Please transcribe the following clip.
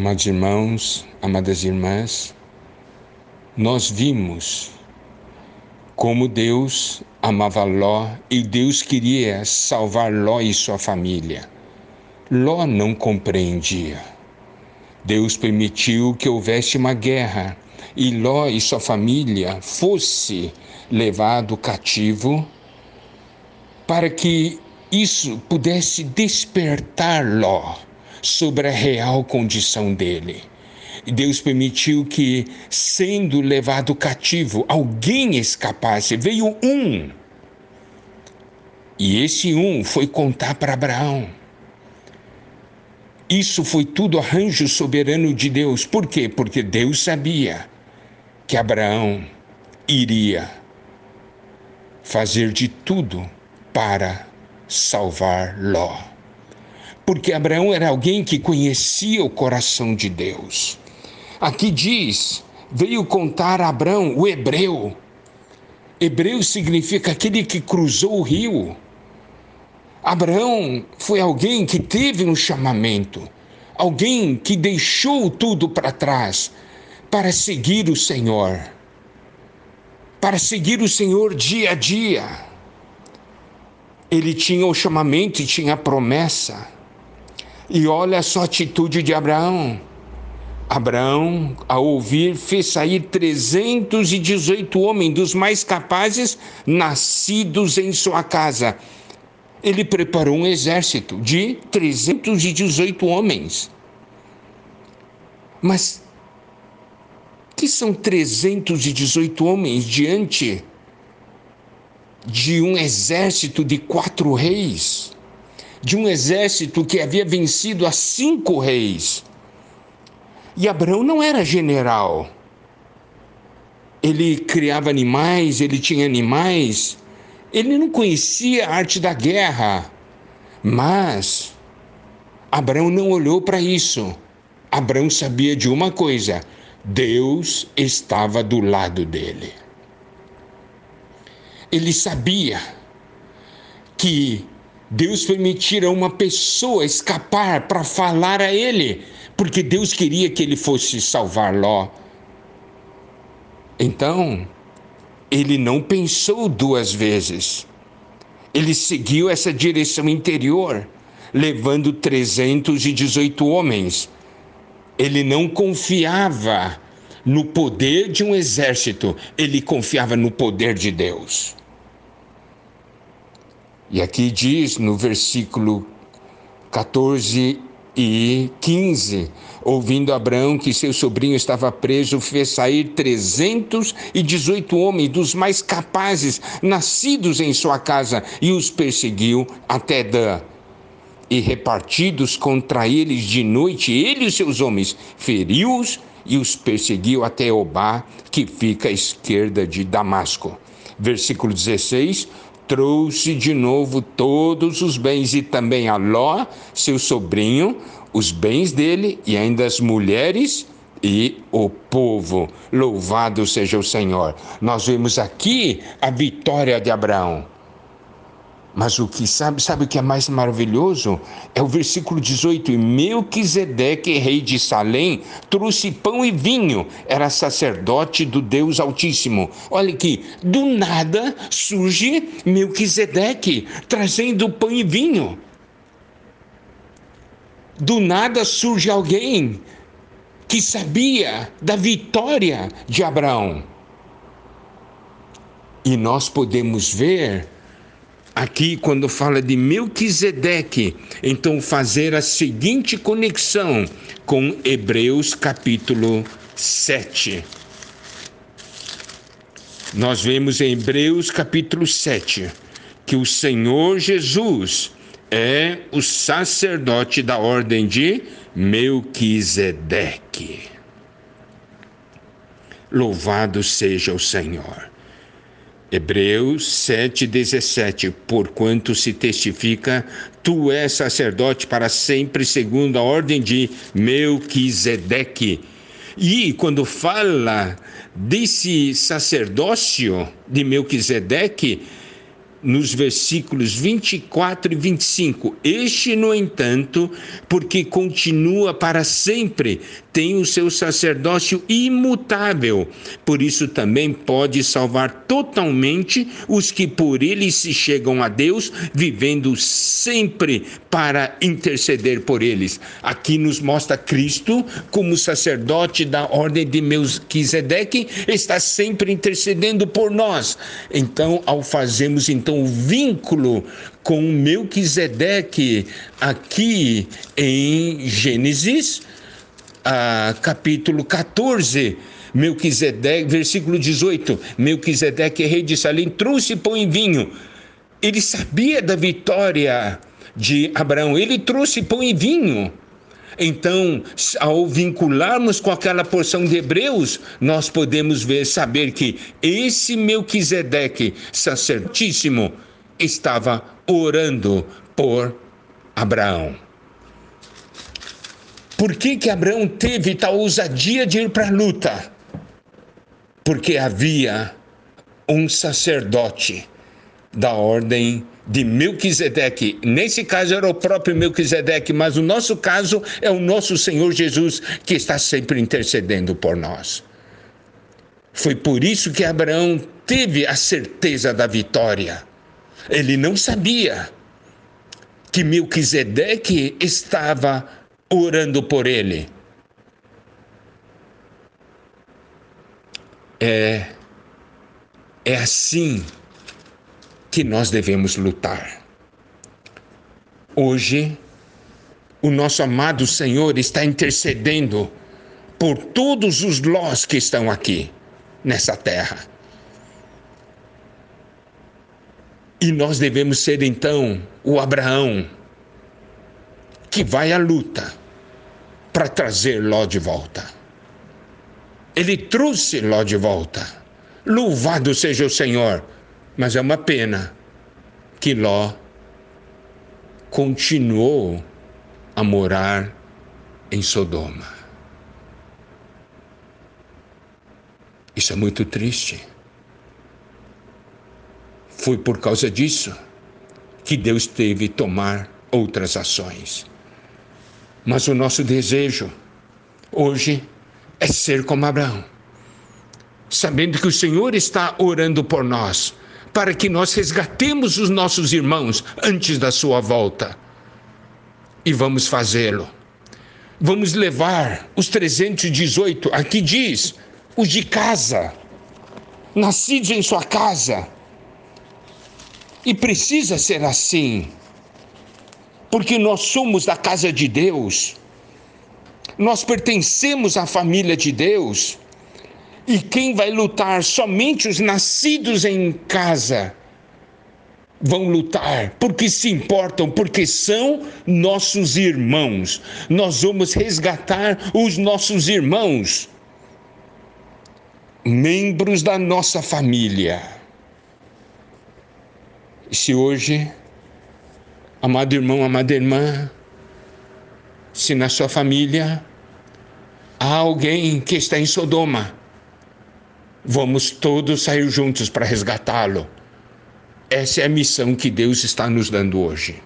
Amados irmãos, amadas irmãs, nós vimos como Deus amava Ló e Deus queria salvar Ló e sua família. Ló não compreendia. Deus permitiu que houvesse uma guerra e Ló e sua família fosse levado cativo para que isso pudesse despertar Ló sobre a real condição dele. Deus permitiu que, sendo levado cativo, alguém escapasse. Veio um. E esse um foi contar para Abraão. Isso foi tudo arranjo soberano de Deus. Por quê? Porque Deus sabia que Abraão iria fazer de tudo para salvar Ló. Porque Abraão era alguém que conhecia o coração de Deus. Aqui diz: veio contar a Abraão, o hebreu. Hebreu significa aquele que cruzou o rio. Abraão foi alguém que teve um chamamento, alguém que deixou tudo para trás para seguir o Senhor, para seguir o Senhor dia a dia. Ele tinha o chamamento e tinha a promessa. E olha só a atitude de Abraão. Abraão, ao ouvir, fez sair 318 homens dos mais capazes, nascidos em sua casa. Ele preparou um exército de 318 homens. Mas que são 318 homens diante de um exército de quatro reis? De um exército que havia vencido a cinco reis? E Abraão não era general. Ele criava animais, ele tinha animais. Ele não conhecia a arte da guerra. Mas Abraão não olhou para isso. Abraão sabia de uma coisa: Deus estava do lado dele. Ele sabia que Deus permitira uma pessoa escapar para falar a ele porque Deus queria que ele fosse salvar Ló. Então, ele não pensou duas vezes. Ele seguiu essa direção interior, levando 318 homens. Ele não confiava no poder de um exército, ele confiava no poder de Deus. E aqui diz no versículo 14 e 15, ouvindo Abraão que seu sobrinho estava preso, fez sair 318 homens dos mais capazes, nascidos em sua casa, e os perseguiu até Dan. E repartidos contra eles de noite, ele e seus homens, feriu-os e os perseguiu até Obá, que fica à esquerda de Damasco. Versículo 16: trouxe de novo todos os bens e também a Ló, seu sobrinho, os bens dele e ainda as mulheres e o povo. Louvado seja o Senhor. Nós vemos aqui a vitória de Abraão. Mas o que sabe, sabe o que é mais maravilhoso? É o versículo 18. E Melquisedeque, rei de Salém, trouxe pão e vinho, era sacerdote do Deus Altíssimo. Olha aqui, do nada surge Melquisedeque trazendo pão e vinho. Do nada surge alguém que sabia da vitória de Abraão. E nós podemos ver Aqui, quando fala de Melquisedeque, então fazer a seguinte conexão com Hebreus capítulo 7. Nós vemos em Hebreus capítulo 7 que o Senhor Jesus é o sacerdote da ordem de Melquisedeque. Louvado seja o Senhor. Hebreus 7,17: Porquanto se testifica, tu és sacerdote para sempre, segundo a ordem de Melquisedeque. E quando fala desse sacerdócio de Melquisedeque, nos versículos 24 e 25. Este, no entanto, porque continua para sempre, tem o seu sacerdócio imutável, por isso também pode salvar totalmente os que por ele se chegam a Deus, vivendo sempre para interceder por eles. Aqui nos mostra Cristo como sacerdote da ordem de Melquisedeque, está sempre intercedendo por nós. Então, ao fazermos então o vínculo com Melquisedeque aqui em Gênesis, ah, capítulo 14, Melquisedeque, versículo 18, Melquisedeque, rei de Salim, trouxe pão e vinho. Ele sabia da vitória de Abraão, ele trouxe pão e vinho. Então, ao vincularmos com aquela porção de Hebreus, nós podemos ver, saber que esse Melquisedeque, sacertíssimo, estava orando por Abraão. Por que, que Abraão teve tal ousadia de ir para a luta? Porque havia um sacerdote da ordem de Melquisedeque. Nesse caso era o próprio Melquisedeque, mas o nosso caso é o nosso Senhor Jesus que está sempre intercedendo por nós. Foi por isso que Abraão teve a certeza da vitória. Ele não sabia que Melquisedeque estava orando por ele. É, é assim que nós devemos lutar. Hoje, o nosso amado Senhor está intercedendo por todos os nós que estão aqui nessa terra. E nós devemos ser então o Abraão que vai à luta para trazer Ló de volta. Ele trouxe Ló de volta. Louvado seja o Senhor. Mas é uma pena que Ló continuou a morar em Sodoma. Isso é muito triste. Foi por causa disso que Deus teve que tomar outras ações. Mas o nosso desejo hoje é ser como Abraão, sabendo que o Senhor está orando por nós, para que nós resgatemos os nossos irmãos antes da sua volta. E vamos fazê-lo. Vamos levar os 318, aqui diz, os de casa, nascidos em sua casa. E precisa ser assim porque nós somos da casa de Deus, nós pertencemos à família de Deus, e quem vai lutar? Somente os nascidos em casa vão lutar, porque se importam, porque são nossos irmãos. Nós vamos resgatar os nossos irmãos, membros da nossa família. E se hoje Amado irmão, amada irmã, se na sua família há alguém que está em Sodoma, vamos todos sair juntos para resgatá-lo. Essa é a missão que Deus está nos dando hoje.